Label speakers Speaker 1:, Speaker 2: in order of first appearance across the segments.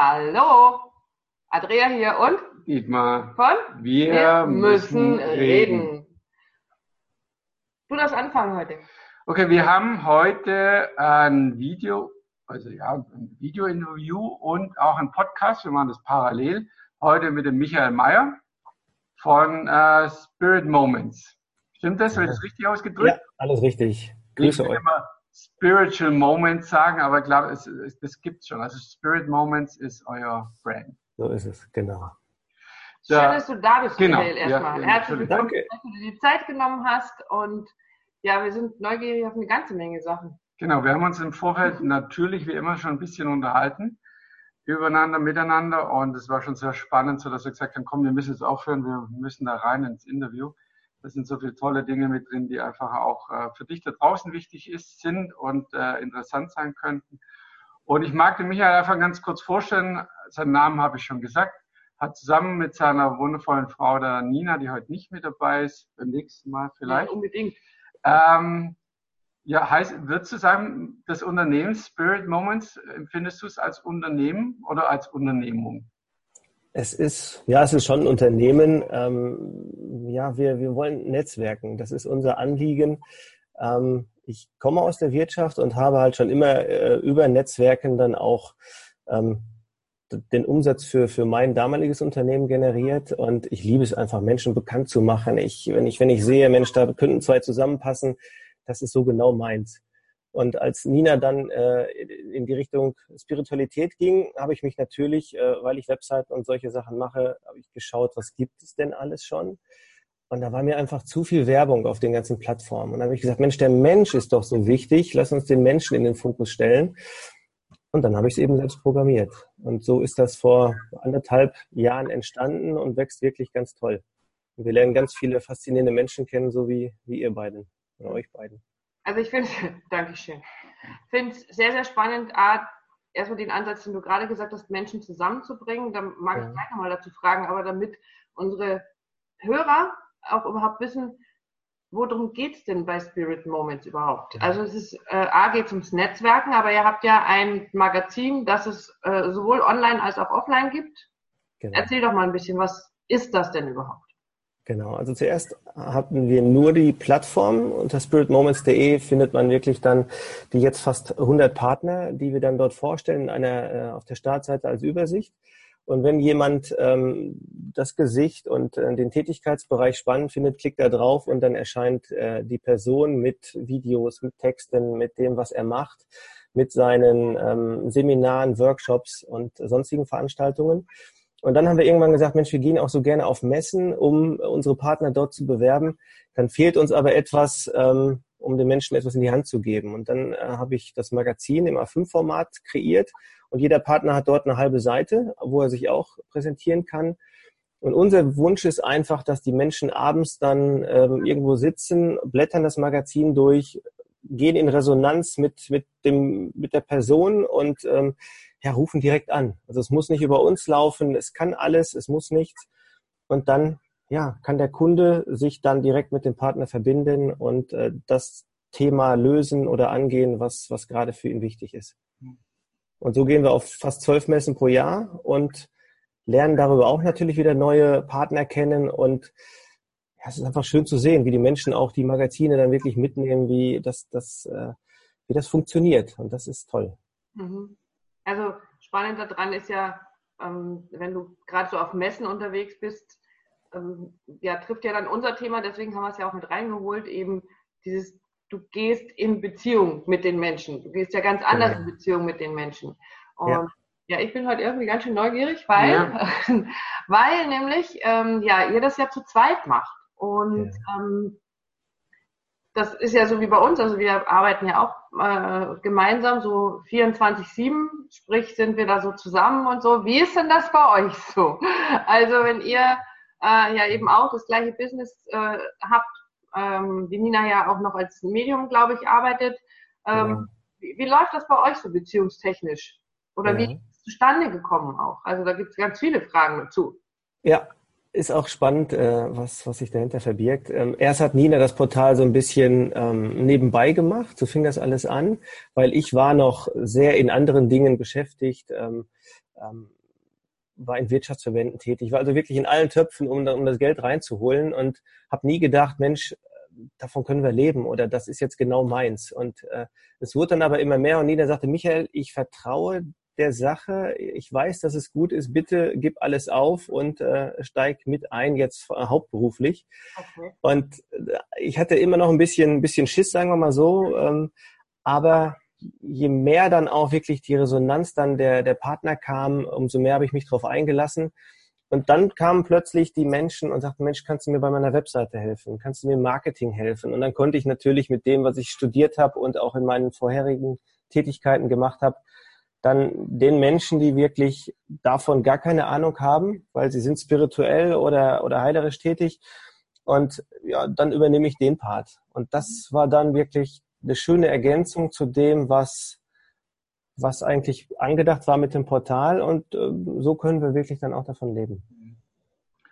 Speaker 1: Hallo, Andrea hier und
Speaker 2: Dietmar
Speaker 1: von
Speaker 2: Wir,
Speaker 1: Wir
Speaker 2: müssen,
Speaker 1: müssen
Speaker 2: reden.
Speaker 1: reden. Du darfst anfangen heute.
Speaker 2: Okay, wir haben heute ein Video, also ja, ein Video-Interview und auch ein Podcast. Wir machen das parallel. Heute mit dem Michael Mayer von äh, Spirit Moments. Stimmt das? Habe ich das richtig ausgedrückt?
Speaker 3: Ja, alles richtig.
Speaker 2: ich
Speaker 3: Grüße euch.
Speaker 2: immer Spiritual Moments sagen, aber ich glaube, es, es, das gibt's schon. Also Spirit Moments ist euer Brand.
Speaker 3: So ist es, genau.
Speaker 1: Schön, dass du da bist,
Speaker 2: genau.
Speaker 1: Michael, erstmal.
Speaker 2: Ja,
Speaker 1: Herzlich
Speaker 2: natürlich.
Speaker 1: willkommen,
Speaker 3: Danke.
Speaker 1: dass du dir die Zeit genommen hast und ja, wir sind neugierig auf eine ganze Menge Sachen.
Speaker 2: Genau, wir haben uns im Vorfeld natürlich wie immer schon ein bisschen unterhalten, übereinander, miteinander und es war schon sehr spannend, so dass wir gesagt haben, komm, wir müssen jetzt aufhören, wir müssen da rein ins Interview. Da sind so viele tolle Dinge mit drin, die einfach auch äh, für dich da draußen wichtig ist, sind und äh, interessant sein könnten. Und ich mag den Michael einfach ganz kurz vorstellen, seinen Namen habe ich schon gesagt, hat zusammen mit seiner wundervollen Frau, der Nina, die heute nicht mit dabei ist, beim nächsten Mal vielleicht,
Speaker 1: Ja, unbedingt.
Speaker 2: ähm, ja, heißt, würdest du sagen, das Unternehmen Spirit Moments, empfindest du es als Unternehmen oder als Unternehmung?
Speaker 3: Es ist, ja, es ist schon ein Unternehmen. Ähm, ja, wir, wir wollen netzwerken. Das ist unser Anliegen. Ähm, ich komme aus der Wirtschaft und habe halt schon immer äh, über Netzwerken dann auch ähm, den Umsatz für, für mein damaliges Unternehmen generiert und ich liebe es einfach, Menschen bekannt zu machen. Ich, wenn ich, wenn ich sehe, Mensch, da könnten zwei zusammenpassen, das ist so genau meins. Und als Nina dann äh, in die Richtung Spiritualität ging, habe ich mich natürlich, äh, weil ich Webseiten und solche Sachen mache, habe ich geschaut, was gibt es denn alles schon? Und da war mir einfach zu viel Werbung auf den ganzen Plattformen. Und da habe ich gesagt, Mensch, der Mensch ist doch so wichtig, lass uns den Menschen in den Fokus stellen. Und dann habe ich es eben selbst programmiert. Und so ist das vor anderthalb Jahren entstanden und wächst wirklich ganz toll. Und wir lernen ganz viele faszinierende Menschen kennen, so wie, wie ihr beiden oder euch beiden.
Speaker 1: Also ich finde, Dankeschön. Ich finde es sehr, sehr spannend, A, erstmal den Ansatz, den du gerade gesagt hast, Menschen zusammenzubringen. Da mag
Speaker 3: Ja.
Speaker 1: ich gleich nochmal dazu fragen, aber damit unsere Hörer auch überhaupt wissen, worum geht's denn bei Spirit Moments überhaupt?
Speaker 3: Ja.
Speaker 1: Also es ist, äh, A geht ums Netzwerken, aber ihr habt ja ein Magazin, das es äh, sowohl online als auch offline gibt.
Speaker 3: Genau.
Speaker 1: Erzähl doch mal ein bisschen, was ist das denn überhaupt?
Speaker 3: Genau, also zuerst hatten wir nur die Plattform. Unter spiritmoments.de findet man wirklich dann die jetzt fast 100 Partner, die wir dann dort vorstellen, in einer, äh, auf der Startseite als Übersicht. Und wenn jemand ähm, das Gesicht und äh, den Tätigkeitsbereich spannend findet, klickt er drauf und dann erscheint äh, die Person mit Videos, mit Texten, mit dem, was er macht, mit seinen ähm, Seminaren, Workshops und sonstigen Veranstaltungen. Und dann haben wir irgendwann gesagt, Mensch, wir gehen auch so gerne auf Messen, um unsere Partner dort zu bewerben. Dann fehlt uns aber etwas, ähm, um den Menschen etwas in die Hand zu geben. Und dann äh, habe ich das Magazin im A5-Format kreiert und jeder Partner hat dort eine halbe Seite, wo er sich auch präsentieren kann. Und unser Wunsch ist einfach, dass die Menschen abends dann ähm, irgendwo sitzen, blättern das Magazin durch, gehen in Resonanz mit, mit, dem, mit der Person und ähm, ja, rufen direkt an. Also es muss nicht über uns laufen, es kann alles, es muss nichts. Und dann ja, kann der Kunde sich dann direkt mit dem Partner verbinden und äh, das Thema lösen oder angehen, was, was gerade für ihn wichtig ist. Und so gehen wir auf fast zwölf Messen pro Jahr und lernen darüber auch natürlich wieder neue Partner kennen und ja, es ist einfach schön zu sehen, wie die Menschen auch die Magazine dann wirklich mitnehmen, wie das, das, äh, wie das funktioniert. Und das ist toll.
Speaker 1: Mhm. Also spannend daran ist ja, ähm, wenn du gerade so auf Messen unterwegs bist, ähm, ja, trifft ja dann unser Thema, deswegen haben wir es ja auch mit reingeholt, eben dieses, du gehst in Beziehung mit den Menschen. Du gehst ja ganz anders
Speaker 3: Genau.
Speaker 1: in Beziehung mit den Menschen. Und
Speaker 3: Ja.
Speaker 1: ja, ich bin heute irgendwie ganz schön neugierig, weil,
Speaker 2: Ja.
Speaker 1: weil nämlich, ähm, ja, ihr das ja zu zweit macht. Und ähm, das ist ja so wie bei uns, also wir arbeiten ja auch äh, gemeinsam so 24-7, sprich sind wir da so zusammen und so. Wie ist denn das bei euch so? Also wenn ihr äh, ja eben auch das gleiche Business äh, habt, ähm, die Nina ja auch noch als Medium, glaube ich, arbeitet. Ähm,
Speaker 3: Genau.
Speaker 1: wie, wie läuft das bei euch so beziehungstechnisch? Oder
Speaker 3: Ja.
Speaker 1: wie ist es zustande gekommen auch? Also da gibt es ganz viele Fragen dazu.
Speaker 3: Ja, ist auch spannend, äh, was, was sich dahinter verbirgt. Ähm, erst hat Nina das Portal so ein bisschen ähm, nebenbei gemacht, so fing das alles an, weil ich war noch sehr in anderen Dingen beschäftigt, ähm, ähm, war in Wirtschaftsverbänden tätig, war also wirklich in allen Töpfen, um, um das Geld reinzuholen und habe nie gedacht, Mensch, davon können wir leben oder das ist jetzt genau meins. Und äh, es wurde dann aber immer mehr und Nina sagte, Michael, ich vertraue der Sache. Ich weiß, dass es gut ist. Bitte gib alles auf und äh, steig mit ein, jetzt äh, hauptberuflich. Okay. Und äh, ich hatte immer noch ein bisschen, ein bisschen Schiss, sagen wir mal so. Ähm, aber je mehr dann auch wirklich die Resonanz dann der, der Partner kam, umso mehr habe ich mich darauf eingelassen. Und dann kamen plötzlich die Menschen und sagten, Mensch, kannst du mir bei meiner Webseite helfen? Kannst du mir im Marketing helfen? Und dann konnte ich natürlich mit dem, was ich studiert habe und auch in meinen vorherigen Tätigkeiten gemacht habe, dann den Menschen, die wirklich davon gar keine Ahnung haben, weil sie sind spirituell oder, oder heilerisch tätig. Und ja, dann übernehme ich den Part. Und das war dann wirklich eine schöne Ergänzung zu dem, was, was eigentlich angedacht war mit dem Portal. Und äh, so können wir wirklich dann auch davon leben.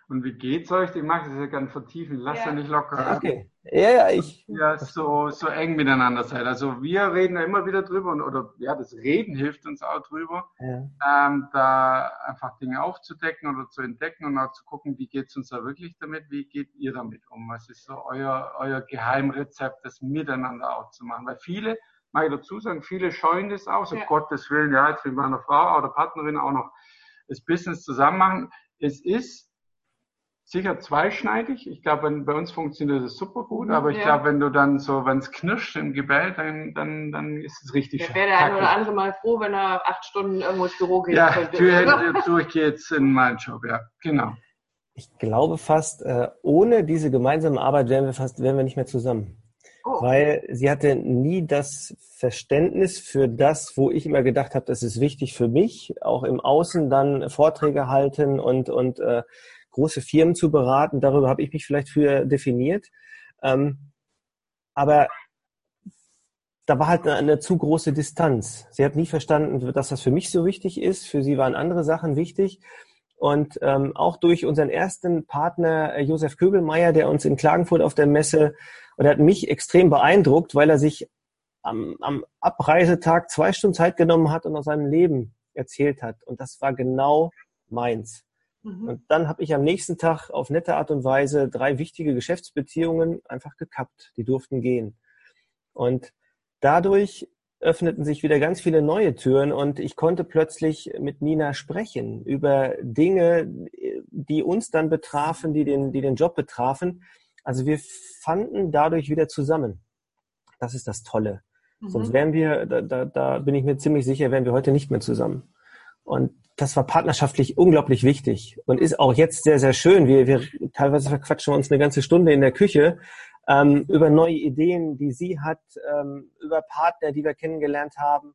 Speaker 2: Und wie geht's euch? Ich mag das ja gerne vertiefen. Lass ja. ja nicht locker.
Speaker 3: Okay. Ja, ja, ich.
Speaker 2: Ja, so, so eng miteinander seid. Also wir reden ja immer wieder drüber und, oder ja, das Reden hilft uns auch drüber, ja. ähm, da einfach Dinge aufzudecken oder zu entdecken und auch zu gucken, wie geht's uns da wirklich damit? Wie geht ihr damit um? Was ist so euer, euer Geheimrezept, das miteinander auch zu machen? Weil viele, mag ich dazu sagen, viele scheuen das aus, ja. um Gottes Willen, ja, jetzt mit meiner Frau oder Partnerin auch noch das Business zusammen machen. Es ist sicher zweischneidig. Ich glaube, bei uns funktioniert das super gut, aber ich ja. glaube, wenn du dann so, wenn es knirscht im Gebell, dann, dann, dann ist es richtig.
Speaker 1: Da wäre der eine oder andere mal froh, wenn er acht Stunden irgendwo ins Büro geht.
Speaker 2: Ja, Tür zu, ich gehe jetzt in meinen Job, ja, genau.
Speaker 3: Ich glaube fast, äh, ohne diese gemeinsame Arbeit wären wir fast, wären wir nicht mehr zusammen. Oh. Weil sie hatte nie das Verständnis für das, wo ich immer gedacht habe, das ist wichtig für mich, auch im Außen dann Vorträge halten und, und äh, große Firmen zu beraten. Darüber habe ich mich vielleicht früher definiert. Ähm, aber da war halt eine, eine, zu große Distanz. Sie hat nie verstanden, dass das für mich so wichtig ist. Für sie waren andere Sachen wichtig. Und ähm, auch durch unseren ersten Partner äh, Josef Köbelmeier, der uns in Klagenfurt auf der Messe, und er hat mich extrem beeindruckt, weil er sich am, am Abreisetag zwei Stunden Zeit genommen hat und aus seinem Leben erzählt hat. Und das war genau meins. Mhm. Und dann habe ich am nächsten Tag auf nette Art und Weise drei wichtige Geschäftsbeziehungen einfach gekappt. Die durften gehen. Und dadurch öffneten sich wieder ganz viele neue Türen und ich konnte plötzlich mit Nina sprechen über Dinge, die uns dann betrafen, die den, die den Job betrafen. Also wir fanden dadurch wieder zusammen. Das ist das Tolle. Mhm. Sonst wären wir, da, da, da bin ich mir ziemlich sicher, wären wir heute nicht mehr zusammen. Und das war partnerschaftlich unglaublich wichtig und ist auch jetzt sehr, sehr schön. Wir, wir teilweise verquatschen uns eine ganze Stunde in der Küche ähm, über neue Ideen, die sie hat, ähm, über Partner, die wir kennengelernt haben.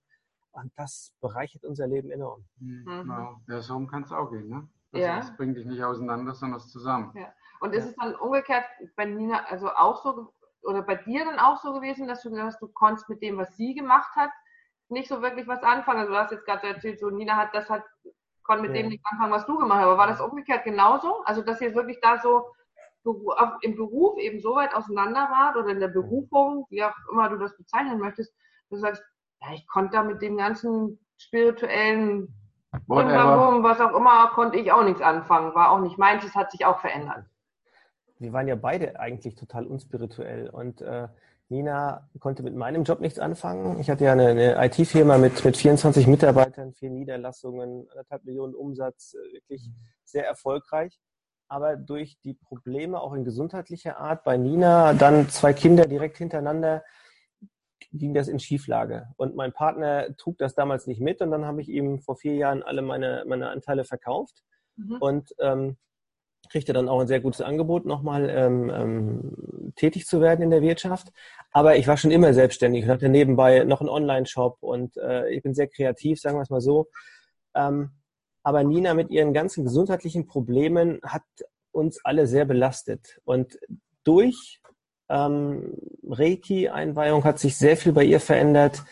Speaker 3: Und das bereichert unser Leben enorm.
Speaker 2: Mhm. Genau. Ja, so kann es auch gehen. Ne? Das, ja. das bringt dich nicht auseinander, sondern es zusammen. Ja.
Speaker 1: Und ist es dann umgekehrt bei Nina also auch so oder bei dir dann auch so gewesen, dass du gesagt hast, du konntest mit dem, was sie gemacht hat, nicht so wirklich was anfangen. Also du hast jetzt gerade erzählt, so Nina hat das halt, konnte mit ja. dem nicht anfangen, was du gemacht hast. Aber war das umgekehrt genauso? Also dass ihr wirklich da so im Beruf eben so weit auseinander wart oder in der Berufung, wie auch immer du das bezeichnen möchtest, du sagst, ja, ich konnte da mit dem ganzen spirituellen was auch immer, konnte ich auch nichts anfangen. War auch nicht meins, es hat sich auch verändert.
Speaker 3: Wir waren ja beide eigentlich total unspirituell und äh, Nina konnte mit meinem Job nichts anfangen. Ich hatte ja eine, eine IT-Firma mit, mit 24 Mitarbeitern, vier Niederlassungen, anderthalb Millionen Umsatz, äh, wirklich sehr erfolgreich. Aber durch die Probleme auch in gesundheitlicher Art bei Nina, dann zwei Kinder direkt hintereinander, ging das in Schieflage. Und mein Partner trug das damals nicht mit und dann habe ich ihm vor vier Jahren alle meine, meine Anteile verkauft. Mhm. Und ähm, kriegte dann auch ein sehr gutes Angebot, nochmal ähm, ähm, tätig zu werden in der Wirtschaft. Aber ich war schon immer selbstständig und hatte nebenbei noch einen Online-Shop und äh, ich bin sehr kreativ, sagen wir es mal so. Ähm, aber Nina mit ihren ganzen gesundheitlichen Problemen hat uns alle sehr belastet. Und durch ähm, Reiki-Einweihung hat sich sehr viel bei ihr verändert.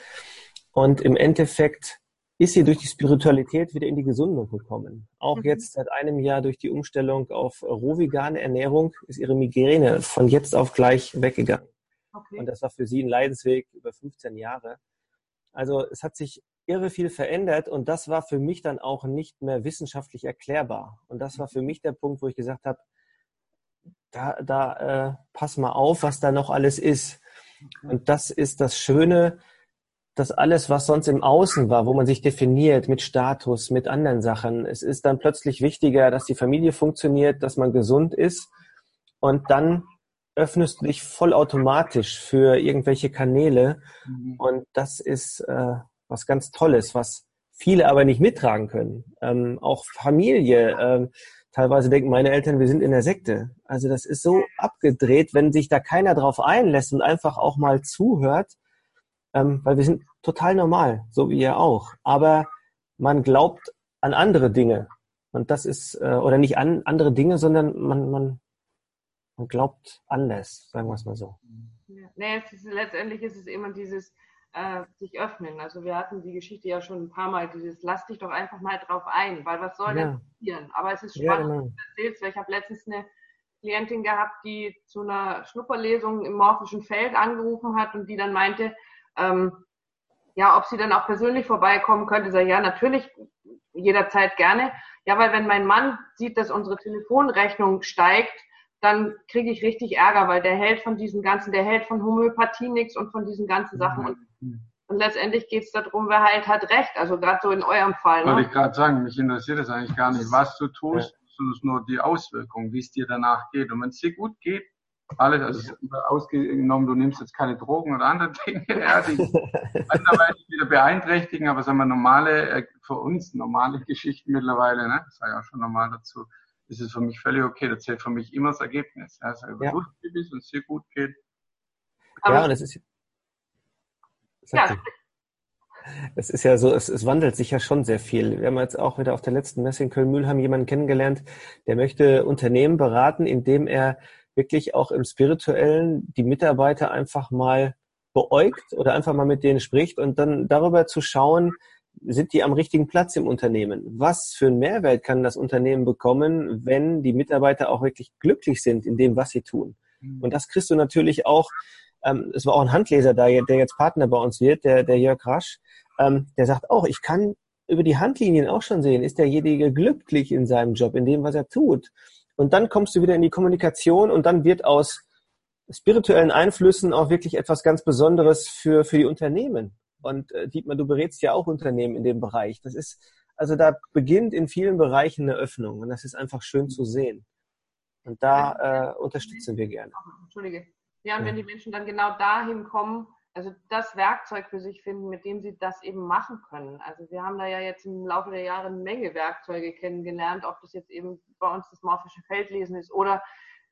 Speaker 3: Und im Endeffekt ist sie durch die Spiritualität wieder in die Gesundung gekommen. Auch mhm. jetzt seit einem Jahr durch die Umstellung auf rohvegane Ernährung ist ihre Migräne von jetzt auf gleich weggegangen. Okay. Und das war für sie ein Leidensweg über 15 Jahre. Also es hat sich irre viel verändert und das war für mich dann auch nicht mehr wissenschaftlich erklärbar. Und das war für mich der Punkt, wo ich gesagt habe, da, da äh, pass mal auf, was da noch alles ist. Und das ist das Schöne, dass alles, was sonst im Außen war, wo man sich definiert mit Status, mit anderen Sachen, es ist dann plötzlich wichtiger, dass die Familie funktioniert, dass man gesund ist und dann öffnest du dich vollautomatisch für irgendwelche Kanäle mhm. und das ist äh, was ganz Tolles, was viele aber nicht mittragen können. Ähm, auch Familie. Ähm, teilweise denken meine Eltern, wir sind in der Sekte. Also das ist so abgedreht, wenn sich da keiner drauf einlässt und einfach auch mal zuhört, ähm, weil wir sind total normal, so wie ihr auch. Aber man glaubt an andere Dinge. Und das ist, äh, oder nicht an andere Dinge, sondern man, man, man glaubt anders, sagen wir es mal so.
Speaker 1: Ja. Nee, ist, letztendlich ist es immer dieses äh, sich öffnen. Also wir hatten die Geschichte ja schon ein paar Mal, dieses lass dich doch einfach mal drauf ein, weil was soll ja. denn passieren? Aber es ist spannend, ja, genau. du erzählst, weil ich habe letztens eine Klientin gehabt, die zu einer Schnupperlesung im morphischen Feld angerufen hat und die dann meinte, ähm, ja, ob sie dann auch persönlich vorbeikommen könnte, sage ich, ja, natürlich, jederzeit gerne. Ja, weil wenn mein Mann sieht, dass unsere Telefonrechnung steigt, dann kriege ich richtig Ärger, weil der hält von diesen ganzen, der hält von Homöopathie nichts und von diesen ganzen Sachen. Und, und letztendlich geht es darum, wer halt hat recht. Also gerade so in eurem Fall.
Speaker 2: Ne? Wollte ich gerade sagen, mich interessiert es eigentlich gar nicht, was du tust, sondern nur die Auswirkungen, wie es dir danach geht. Und wenn es dir gut geht, alles, also ausgenommen, du nimmst jetzt keine Drogen oder andere Dinge, ja, die anderweitig wieder beeinträchtigen, aber sagen wir normale, äh, für uns normale Geschichten mittlerweile, ne, das war ja auch schon normal dazu, ist es für mich völlig okay, das zählt für mich immer das Ergebnis, ja, also wenn ja. gut ist und es dir gut geht.
Speaker 3: Ja, und es ist, ja. Es ist ja so, es, es wandelt sich ja schon sehr viel. Wir haben jetzt auch wieder auf der letzten Messe in Köln-Mühlheim jemanden kennengelernt, der möchte Unternehmen beraten, indem er wirklich auch im Spirituellen die Mitarbeiter einfach mal beäugt oder einfach mal mit denen spricht und dann darüber zu schauen, sind die am richtigen Platz im Unternehmen? Was für einen Mehrwert kann das Unternehmen bekommen, wenn die Mitarbeiter auch wirklich glücklich sind in dem, was sie tun? Mhm. Und das kriegst du natürlich auch, ähm, es war auch ein Handleser da, der jetzt Partner bei uns wird, der, der Jörg Rasch, ähm, der sagt auch, ich kann über die Handlinien auch schon sehen, ist derjenige glücklich in seinem Job, in dem, was er tut. Und dann kommst du wieder in die Kommunikation und dann wird aus spirituellen Einflüssen auch wirklich etwas ganz Besonderes für, für die Unternehmen. Und äh, Dietmar, du berätst ja auch Unternehmen in dem Bereich. Das ist, also da beginnt in vielen Bereichen eine Öffnung und das ist einfach schön zu sehen. Und da äh, unterstützen wir gerne.
Speaker 1: Entschuldige. Ja, und ja. wenn die Menschen dann genau dahin kommen, also das Werkzeug für sich finden, mit dem sie das eben machen können. Also wir haben da ja jetzt im Laufe der Jahre eine Menge Werkzeuge kennengelernt, ob das jetzt eben bei uns das morphische Feldlesen ist oder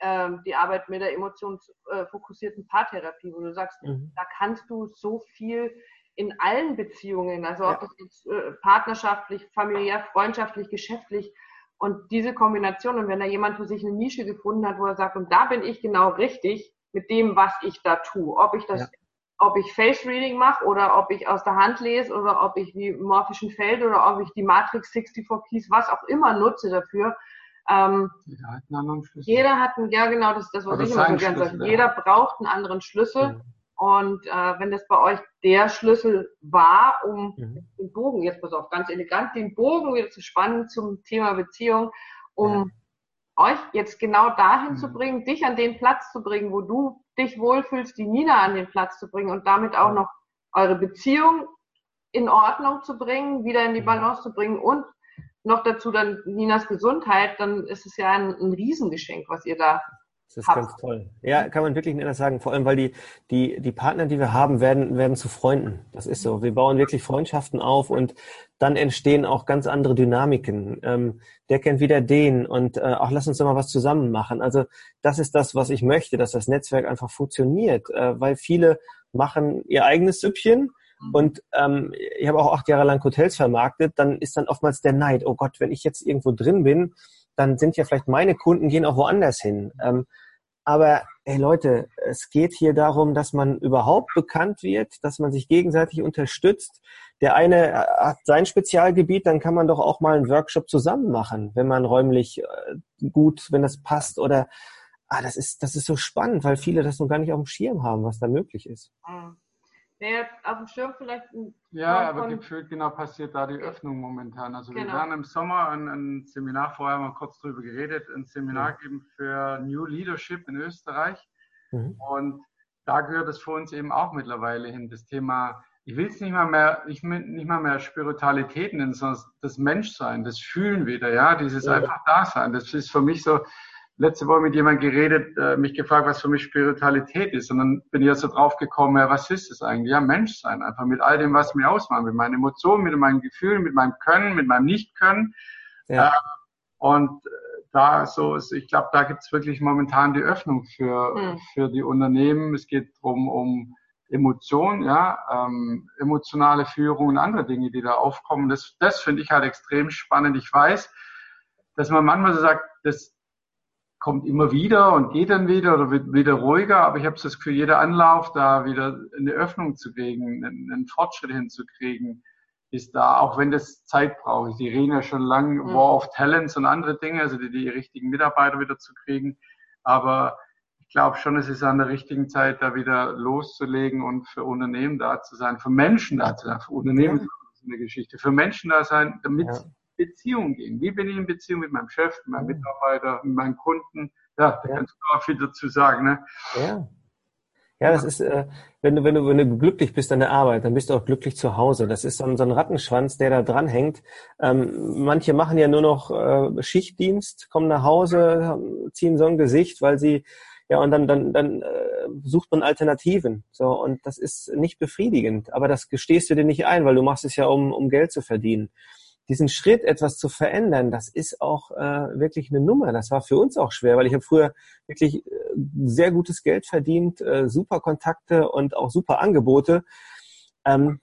Speaker 1: ähm, die Arbeit mit der emotionsfokussierten Paartherapie, wo du sagst, mhm. da kannst du so viel in allen Beziehungen, also ob das jetzt äh, partnerschaftlich, familiär, freundschaftlich, geschäftlich und diese Kombination und wenn da jemand für sich eine Nische gefunden hat, wo er sagt, und da bin ich genau richtig mit dem, was ich da tue, ob ich das ja ob ich Face Reading mache oder ob ich aus der Hand lese oder ob ich wie morphischen Feld oder ob ich die Matrix 64 Keys, was auch immer nutze dafür. Ähm, jeder hat einen anderen Schlüssel. Jeder hat einen, ja genau, das ist das, was Oder ich immer so gerne sage. Ja. Jeder braucht einen anderen Schlüssel. Ja. Und äh, wenn das bei euch der Schlüssel war, um mhm. den Bogen, jetzt pass auf, ganz elegant, den Bogen wieder zu spannen zum Thema Beziehung, um euch jetzt genau dahin mhm. zu bringen, dich an den Platz zu bringen, wo du dich wohlfühlst, die Nina an den Platz zu bringen und damit auch noch eure Beziehung in Ordnung zu bringen, wieder in die Balance zu bringen und noch dazu dann Ninas Gesundheit, dann ist es ja ein, ein Riesengeschenk, was ihr da
Speaker 3: das ist ganz toll. Ja, kann man wirklich nicht anders sagen. Vor allem, weil die, die, die Partner, die wir haben, werden, werden zu Freunden. Das ist so. Wir bauen wirklich Freundschaften auf und dann entstehen auch ganz andere Dynamiken. Ähm, der kennt wieder den und äh, auch lass uns doch mal was zusammen machen. Also das ist das, was ich möchte, dass das Netzwerk einfach funktioniert, äh, weil viele machen ihr eigenes Süppchen mhm. und ähm, ich habe auch acht Jahre lang Hotels vermarktet, dann ist dann oftmals der Neid, oh Gott, wenn ich jetzt irgendwo drin bin, dann sind ja vielleicht meine Kunden gehen auch woanders hin. Ähm, aber hey Leute, es geht hier darum, dass man überhaupt bekannt wird, dass man sich gegenseitig unterstützt, der eine hat sein Spezialgebiet, dann kann man doch auch mal einen Workshop zusammen machen, wenn man räumlich äh, gut, wenn das passt oder ah, das ist, das ist so spannend, weil viele das noch gar nicht auf dem Schirm haben, was da möglich ist.
Speaker 1: Mhm. Wer auf dem Schirm vielleicht ein
Speaker 2: Ja, aber gefühlt genau passiert da die Öffnung momentan. Also genau. wir werden im Sommer ein, ein, Seminar, vorher mal kurz drüber geredet, ein Seminar ja. geben für New Leadership in Österreich. Mhm. Und da gehört es für uns eben auch mittlerweile hin, das Thema, ich will es nicht mal mehr, ich nicht mal mehr Spiritualität nennen, sondern das Menschsein, das Fühlen wieder, ja, dieses ja. einfach Dasein. Das ist für mich so, letzte Woche mit jemandem geredet, äh, mich gefragt, was für mich Spiritualität ist. Und dann bin ich jetzt so drauf gekommen, ja, was ist es eigentlich? Ja, Menschsein, einfach mit all dem, was mir ausmacht, mit meinen Emotionen, mit meinen Gefühlen, mit meinem Können, mit meinem Nicht-Können. Ja. Äh, und da so ist, ich glaube, da gibt es wirklich momentan die Öffnung für, hm. für die Unternehmen. Es geht drum um Emotionen, ja, ähm, emotionale Führung und andere Dinge, die da aufkommen. Das, das finde ich halt extrem spannend. Ich weiß, dass man manchmal so sagt, das, kommt immer wieder und geht dann wieder oder wird wieder ruhiger, aber ich habe das für jeder Anlauf, da wieder eine Öffnung zu kriegen, einen, einen, Fortschritt hinzukriegen, ist da, auch wenn das Zeit braucht. Die reden ja schon lange mhm. War of Talents und andere Dinge, also die, die richtigen Mitarbeiter wieder zu kriegen. Aber ich glaube schon, es ist an der richtigen Zeit, da wieder loszulegen und für Unternehmen da zu sein, für Menschen da zu sein. Für Unternehmen ist eine Geschichte. Für Menschen da sein, damit ja. Beziehung gehen. Wie bin ich in Beziehung mit meinem Chef, mit meinem Mitarbeiter, mit meinen Kunden? Ja, da ja. kannst du auch viel dazu sagen. Ne?
Speaker 3: Ja. Ja, das ist, äh, wenn du, wenn du, wenn du glücklich bist an der Arbeit, dann bist du auch glücklich zu Hause. Das ist so ein, so ein Rattenschwanz, der da dran hängt. Ähm, manche machen ja nur noch äh, Schichtdienst, kommen nach Hause, ziehen so ein Gesicht, weil sie ja und dann dann dann äh, sucht man Alternativen. So und das ist nicht befriedigend. Aber das gestehst du dir nicht ein, weil du machst es ja um um Geld zu verdienen diesen Schritt, etwas zu verändern, das ist auch äh, wirklich eine Nummer. Das war für uns auch schwer, weil ich habe früher wirklich äh, sehr gutes Geld verdient, äh, super Kontakte und auch super Angebote. Ähm,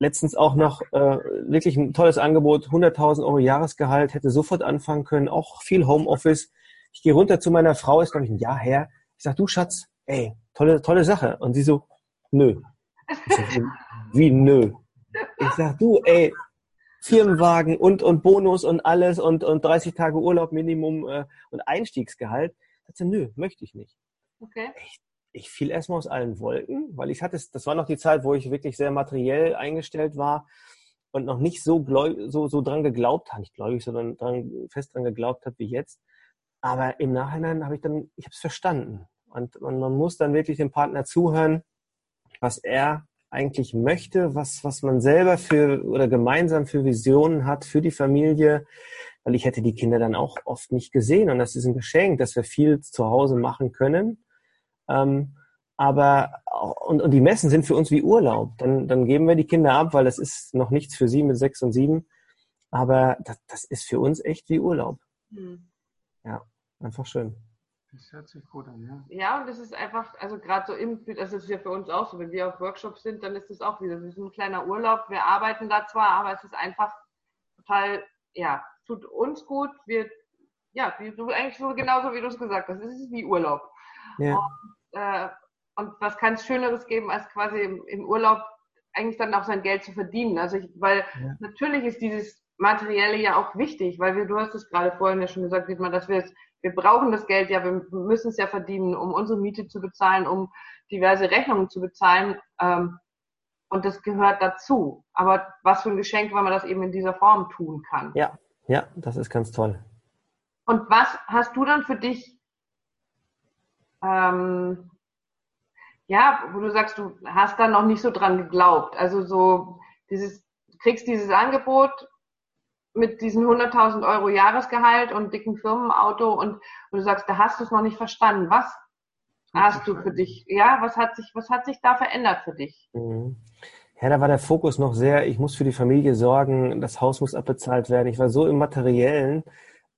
Speaker 3: letztens auch noch äh, wirklich ein tolles Angebot, 100.000 Euro Jahresgehalt, hätte sofort anfangen können, auch viel Homeoffice. Ich gehe runter zu meiner Frau, ist glaube ich ein Jahr her. Ich sag, du Schatz, ey, tolle, tolle Sache. Und sie so, nö. Sag, wie nö? Ich sag, du, ey, Firmenwagen und, und Bonus und alles und, und 30 Tage Urlaub Minimum äh, und Einstiegsgehalt. Ich dachte, nö, möchte ich nicht. Okay. Ich, ich fiel erstmal aus allen Wolken, weil ich hatte, das war noch die Zeit, wo ich wirklich sehr materiell eingestellt war und noch nicht so, gläub, so, so dran geglaubt habe, nicht gläubig, sondern dran, fest dran geglaubt habe wie jetzt. Aber im Nachhinein habe ich dann, ich habe es verstanden. Und man, man muss dann wirklich dem Partner zuhören, was er eigentlich möchte, was, was man selber für oder gemeinsam für Visionen hat für die Familie, weil ich hätte die Kinder dann auch oft nicht gesehen und das ist ein Geschenk, dass wir viel zu Hause machen können. Ähm, aber und, und die Messen sind für uns wie Urlaub. Dann, dann geben wir die Kinder ab, weil das ist noch nichts für sie mit sechs und sieben. Aber das, das ist für uns echt wie Urlaub. Mhm. Ja, einfach schön.
Speaker 1: Das hört sich gut an, ja. Ja, und das ist einfach, also gerade so im, das ist ja für uns auch so, wenn wir auf Workshops sind, dann ist das auch wieder, das ist ein kleiner Urlaub. Wir arbeiten da zwar, aber es ist einfach total, ja, tut uns gut. Wir, ja, wie du eigentlich so genauso wie du es gesagt hast, es ist wie Urlaub. Ja. Und, äh, und was kann es Schöneres geben, als quasi im, im, Urlaub eigentlich dann auch sein Geld zu verdienen? Also ich, weil ja. natürlich ist dieses Materielle ja auch wichtig, weil wir, du hast es gerade vorhin ja schon gesagt, dass wir es wir brauchen das Geld ja, wir müssen es ja verdienen, um unsere Miete zu bezahlen, um diverse Rechnungen zu bezahlen. Ähm, und das gehört dazu. Aber was für ein Geschenk, wenn man das eben in dieser Form tun kann.
Speaker 3: Ja, ja, das ist ganz toll.
Speaker 1: Und was hast du dann für dich, ähm, ja, wo du sagst, du hast da noch nicht so dran geglaubt. Also so dieses, du kriegst dieses Angebot mit diesen 100.000 Euro Jahresgehalt und dicken Firmenauto und, und du sagst, da hast du es noch nicht verstanden. Was hast du für dich? Ja, was hat sich, was hat sich da verändert für dich? Mhm.
Speaker 3: Ja, da war der Fokus noch sehr, ich muss für die Familie sorgen, das Haus muss abbezahlt werden. Ich war so im Materiellen,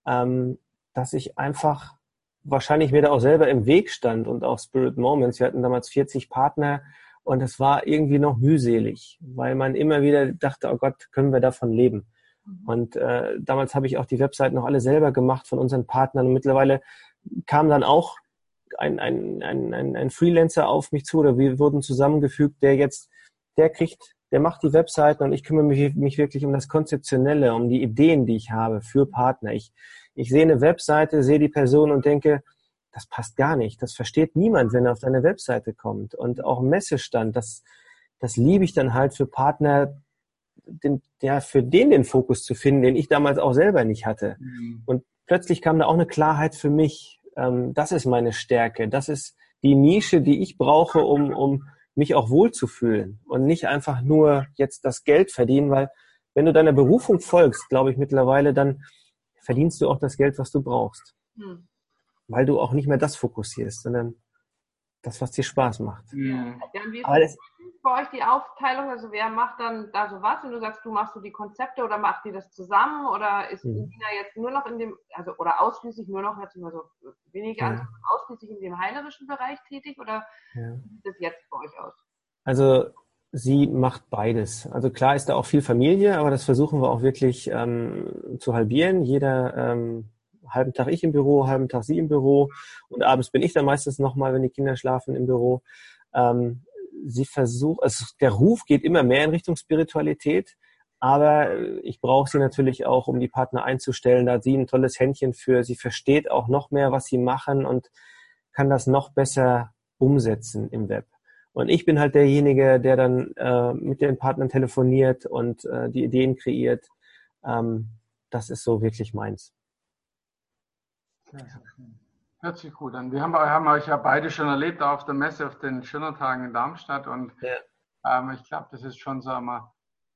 Speaker 3: ähm, dass ich einfach wahrscheinlich mir da auch selber im Weg stand und auch Spirit Moments. Wir hatten damals 40 Partner und es war irgendwie noch mühselig, weil man immer wieder dachte, oh Gott, können wir davon leben? Mhm. Und äh, damals habe ich auch die Webseiten noch alle selber gemacht von unseren Partnern. Und mittlerweile kam dann auch ein, ein, ein, ein, ein Freelancer auf mich zu oder wir wurden zusammengefügt, der jetzt, der kriegt der macht die Webseiten und ich kümmere mich, mich wirklich um das Konzeptionelle, um die Ideen, die ich habe für Partner. Ich, ich sehe eine Webseite, sehe die Person und denke, das passt gar nicht. Das versteht niemand, wenn er auf deine Webseite kommt. Und auch Messestand, das, das liebe ich dann halt für Partner, den, ja, für den den Fokus zu finden, den ich damals auch selber nicht hatte. Mhm. Und plötzlich kam da auch eine Klarheit für mich. Ähm, das ist meine Stärke. Das ist die Nische, die ich brauche, um, um mich auch wohlzufühlen und nicht einfach nur jetzt das Geld verdienen, weil wenn du deiner Berufung folgst, glaube ich mittlerweile, dann verdienst du auch das Geld, was du brauchst. Mhm. Weil du auch nicht mehr das fokussierst, sondern das, was dir Spaß macht.
Speaker 1: Ja, ja und wie ist bei euch die Aufteilung? Also wer macht dann da so was? Und du sagst, du machst du die Konzepte oder macht die das zusammen? Oder ist mhm. Nina jetzt nur noch in dem, also oder ausschließlich nur noch, jetzt immer so weniger, ja. ausschließlich in dem heilerischen Bereich tätig? Oder ja. wie sieht das jetzt bei euch aus?
Speaker 3: Also sie macht beides. Also klar ist da auch viel Familie, aber das versuchen wir auch wirklich ähm, zu halbieren. Jeder ähm, halben Tag ich im Büro, halben Tag sie im Büro und abends bin ich dann meistens nochmal, wenn die Kinder schlafen, im Büro. Ähm, sie versucht, also der Ruf geht immer mehr in Richtung Spiritualität, aber ich brauche sie natürlich auch, um die Partner einzustellen. Da sie ein tolles Händchen für. Sie versteht auch noch mehr, was sie machen und kann das noch besser umsetzen im Web. Und ich bin halt derjenige, der dann äh, mit den Partnern telefoniert und äh, die Ideen kreiert. Ähm, das ist so wirklich meins.
Speaker 2: Hört sich gut an. Wir haben, haben, euch ja beide schon erlebt auf der Messe auf den Schönertagen in Darmstadt und ja. ähm, ich glaube, das ist schon so einmal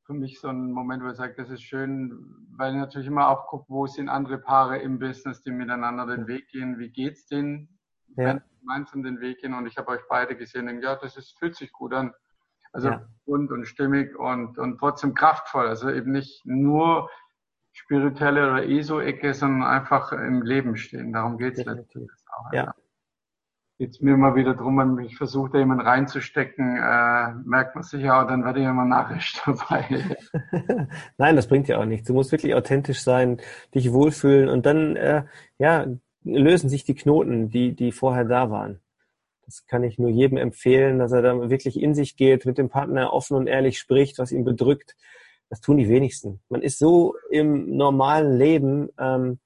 Speaker 2: für mich so ein Moment, wo ich sage, das ist schön, weil ich natürlich immer auch gucke, wo sind andere Paare im Business, die miteinander den Weg gehen, wie geht's denen, ja. wenn gemeinsam den Weg gehen und ich habe euch beide gesehen und ja, das ist, fühlt sich gut an. Also ja. bunt und stimmig und, und trotzdem kraftvoll. Also eben nicht nur spirituelle oder ESO-Ecke, sondern einfach im Leben stehen. Darum geht es letztendlich auch. Ja. Jetzt mir mal wieder drum, wenn ich versuche, da jemanden reinzustecken, äh, merkt man sich ja, dann werde ich immer narrisch dabei.
Speaker 3: Nein, das bringt ja auch nichts. Du musst wirklich authentisch sein, dich wohlfühlen und dann, äh, ja, lösen sich die Knoten, die, die vorher da waren. Das kann ich nur jedem empfehlen, dass er da wirklich in sich geht, mit dem Partner offen und ehrlich spricht, was ihn bedrückt das tun die wenigsten. Man ist so im normalen Leben ähm,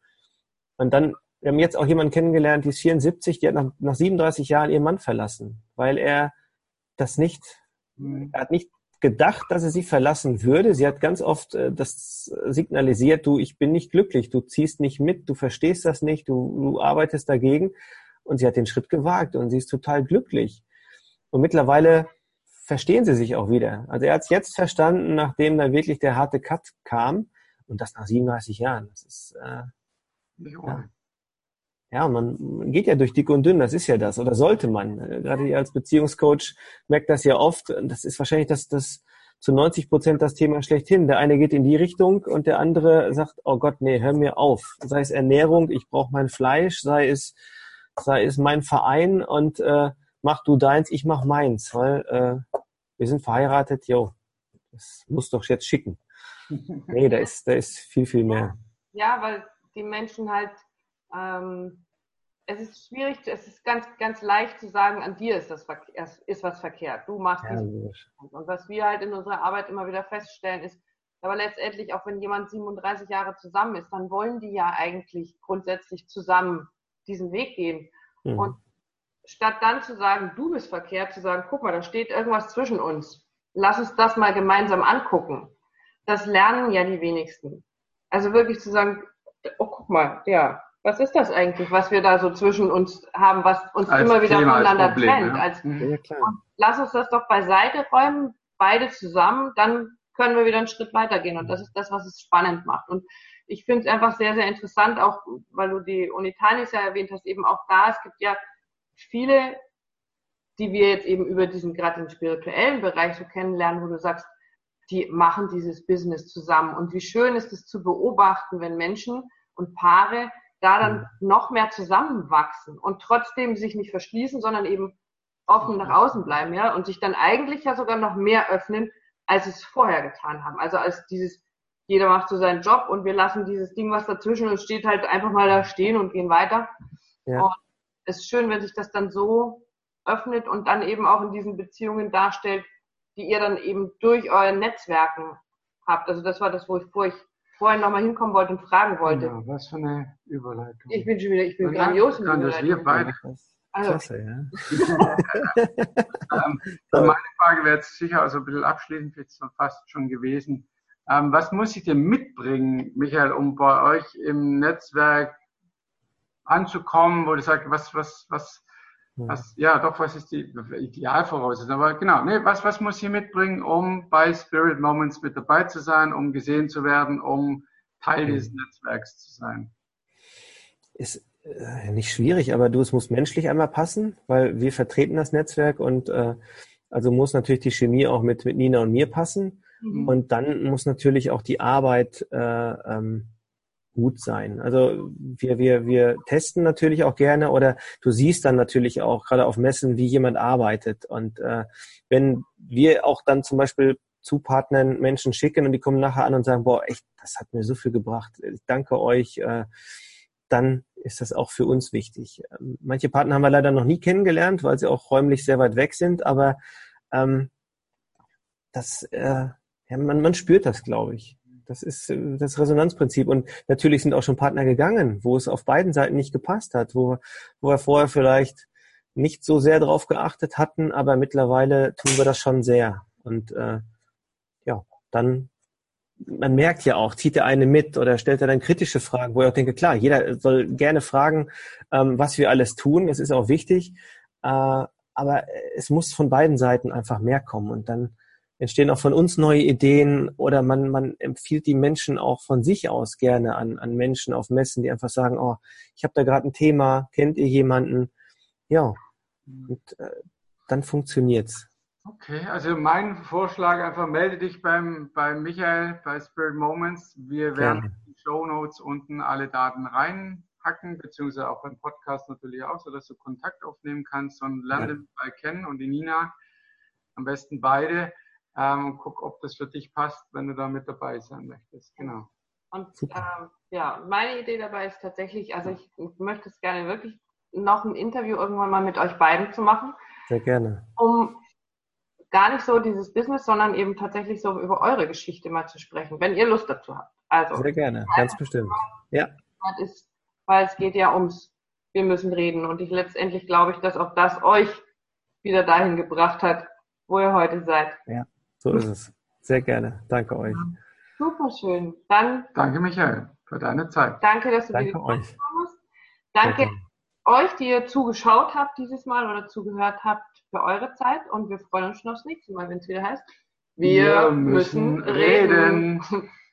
Speaker 3: und dann, wir haben jetzt auch jemanden kennengelernt, die ist 74, die hat nach, nach 37 Jahren ihren Mann verlassen, weil er das nicht, mhm. er hat nicht gedacht, dass er sie verlassen würde. Sie hat ganz oft äh, das signalisiert, du, ich bin nicht glücklich, du ziehst nicht mit, du verstehst das nicht, du, du arbeitest dagegen. Und sie hat den Schritt gewagt und sie ist total glücklich. Und mittlerweile verstehen sie sich auch wieder. Also er hat es jetzt verstanden, nachdem da wirklich der harte Cut kam und das nach 37 Jahren. Das ist äh, ja. ja, man geht ja durch dick und dünn, das ist ja das, oder sollte man. Gerade ihr als Beziehungscoach merkt das ja oft. Das ist wahrscheinlich das, das zu 90 Prozent das Thema schlechthin. Der eine geht in die Richtung und der andere sagt, oh Gott, nee, hör mir auf. Sei es Ernährung, ich brauche mein Fleisch, sei es, sei es mein Verein und äh, mach du deins, ich mach meins, weil äh, wir sind verheiratet, jo, das muss doch jetzt schicken. Nee, da ist, da ist viel, viel mehr.
Speaker 1: Ja, weil die Menschen halt, ähm, es ist schwierig, es ist ganz, ganz leicht zu sagen, an dir ist das ist was verkehrt. Du machst ja, dies. Und was wir halt in unserer Arbeit immer wieder feststellen, ist, aber letztendlich, auch wenn jemand 37 Jahre zusammen ist, dann wollen die ja eigentlich grundsätzlich zusammen diesen Weg gehen. Mhm. Und statt dann zu sagen, du bist verkehrt, zu sagen, guck mal, da steht irgendwas zwischen uns. Lass uns das mal gemeinsam angucken. Das lernen ja die wenigsten. Also wirklich zu sagen, oh, guck mal, ja, was ist das eigentlich, was wir da so zwischen uns haben, was uns als immer wieder Thema, voneinander als Problem, trennt? Ja. Als, ja, lass uns das doch beiseite räumen, beide zusammen, dann können wir wieder einen Schritt weitergehen. Und das ist das, was es spannend macht. Und ich finde es einfach sehr, sehr interessant, auch weil du die Unitanis ja erwähnt hast, eben auch da, es gibt ja viele, die wir jetzt eben über diesen gerade den spirituellen Bereich so kennenlernen, wo du sagst, die machen dieses Business zusammen. Und wie schön ist es zu beobachten, wenn Menschen und Paare da dann mhm. noch mehr zusammenwachsen und trotzdem sich nicht verschließen, sondern eben offen nach außen bleiben, ja, und sich dann eigentlich ja sogar noch mehr öffnen, als es vorher getan haben. Also als dieses, jeder macht so seinen Job und wir lassen dieses Ding, was dazwischen uns steht, halt einfach mal da stehen und gehen weiter. Ja. Und es ist schön, wenn sich das dann so öffnet und dann eben auch in diesen Beziehungen darstellt, die ihr dann eben durch euren Netzwerken habt. Also das war das, wo ich, wo ich vorhin nochmal hinkommen wollte und fragen wollte. Ja,
Speaker 2: was für eine Überleitung.
Speaker 1: Ich bin schon wieder, ich bin ja, grandios.
Speaker 2: Grandios, wir beide. Also. Klasse, ja. ähm, meine Frage wäre jetzt sicher also ein bisschen abschließend jetzt fast schon gewesen. Ähm, was muss ich denn mitbringen, Michael, um bei euch im Netzwerk anzukommen, wo du sagst, was, was, was, was, ja, doch, was ist die Idealvoraussetzung? Aber genau, nee, was, was muss ich mitbringen, um bei Spirit Moments mit dabei zu sein, um gesehen zu werden, um Teil dieses Netzwerks zu sein?
Speaker 3: Ist äh, nicht schwierig, aber du, es muss menschlich einmal passen, weil wir vertreten das Netzwerk und äh, also muss natürlich die Chemie auch mit, mit Nina und mir passen. Mhm. Und dann muss natürlich auch die Arbeit äh, ähm, gut sein. Also wir, wir, wir testen natürlich auch gerne oder du siehst dann natürlich auch gerade auf Messen, wie jemand arbeitet. Und äh, wenn wir auch dann zum Beispiel zu Partnern Menschen schicken und die kommen nachher an und sagen, boah, echt, das hat mir so viel gebracht, ich danke euch, äh, dann ist das auch für uns wichtig. Ähm, manche Partner haben wir leider noch nie kennengelernt, weil sie auch räumlich sehr weit weg sind, aber ähm, das, äh, ja, man, man spürt das, glaube ich. Das ist äh, das Resonanzprinzip. Und natürlich sind auch schon Partner gegangen, wo es auf beiden Seiten nicht gepasst hat, wo, wo wir vorher vielleicht nicht so sehr drauf geachtet hatten, aber mittlerweile tun wir das schon sehr. Und äh, ja, dann, man merkt ja auch, zieht der eine mit oder stellt er dann kritische Fragen, wo ich auch denke, klar, jeder soll gerne fragen, ähm, was wir alles tun, das ist auch wichtig, äh, aber es muss von beiden Seiten einfach mehr kommen und dann entstehen auch von uns neue Ideen oder man, man empfiehlt die Menschen auch von sich aus gerne an, an Menschen auf Messen, die einfach sagen, oh, ich habe da gerade ein Thema, kennt ihr jemanden? Ja, und äh, dann funktioniert's.
Speaker 2: Okay, also mein Vorschlag einfach melde dich beim, beim Michael bei Spirit Moments. Wir werden in die Show Notes unten alle Daten reinpacken, beziehungsweise auch beim Podcast natürlich auch, sodass du Kontakt aufnehmen kannst und lerne ja. bei Ken und die Nina. Am besten beide ähm, und guck, ob das für dich passt, wenn du da mit dabei sein möchtest. Genau.
Speaker 1: Und ähm, ja, meine Idee dabei ist tatsächlich, also ich, ich möchte es gerne wirklich noch ein Interview irgendwann mal mit euch beiden zu machen.
Speaker 3: Sehr gerne.
Speaker 1: Um gar nicht so dieses Business, sondern eben tatsächlich so über eure Geschichte mal zu sprechen, wenn ihr Lust dazu habt.
Speaker 3: Also sehr gerne, ganz bestimmt. Ja.
Speaker 1: Ist, weil es geht ja ums, wir müssen reden. Und ich letztendlich glaube ich, dass auch das euch wieder dahin gebracht hat, wo ihr heute seid.
Speaker 3: Ja. So ist es. Sehr gerne. Danke euch.
Speaker 1: Super schön. Dann.
Speaker 2: Danke, Michael, für deine Zeit.
Speaker 1: Danke, dass du
Speaker 3: danke dir euch.
Speaker 1: hast. Danke euch, die ihr zugeschaut habt dieses Mal oder zugehört habt für eure Zeit und wir freuen uns schon aufs nächste Mal, wenn es wieder heißt.
Speaker 2: Wir, wir müssen, müssen reden. reden.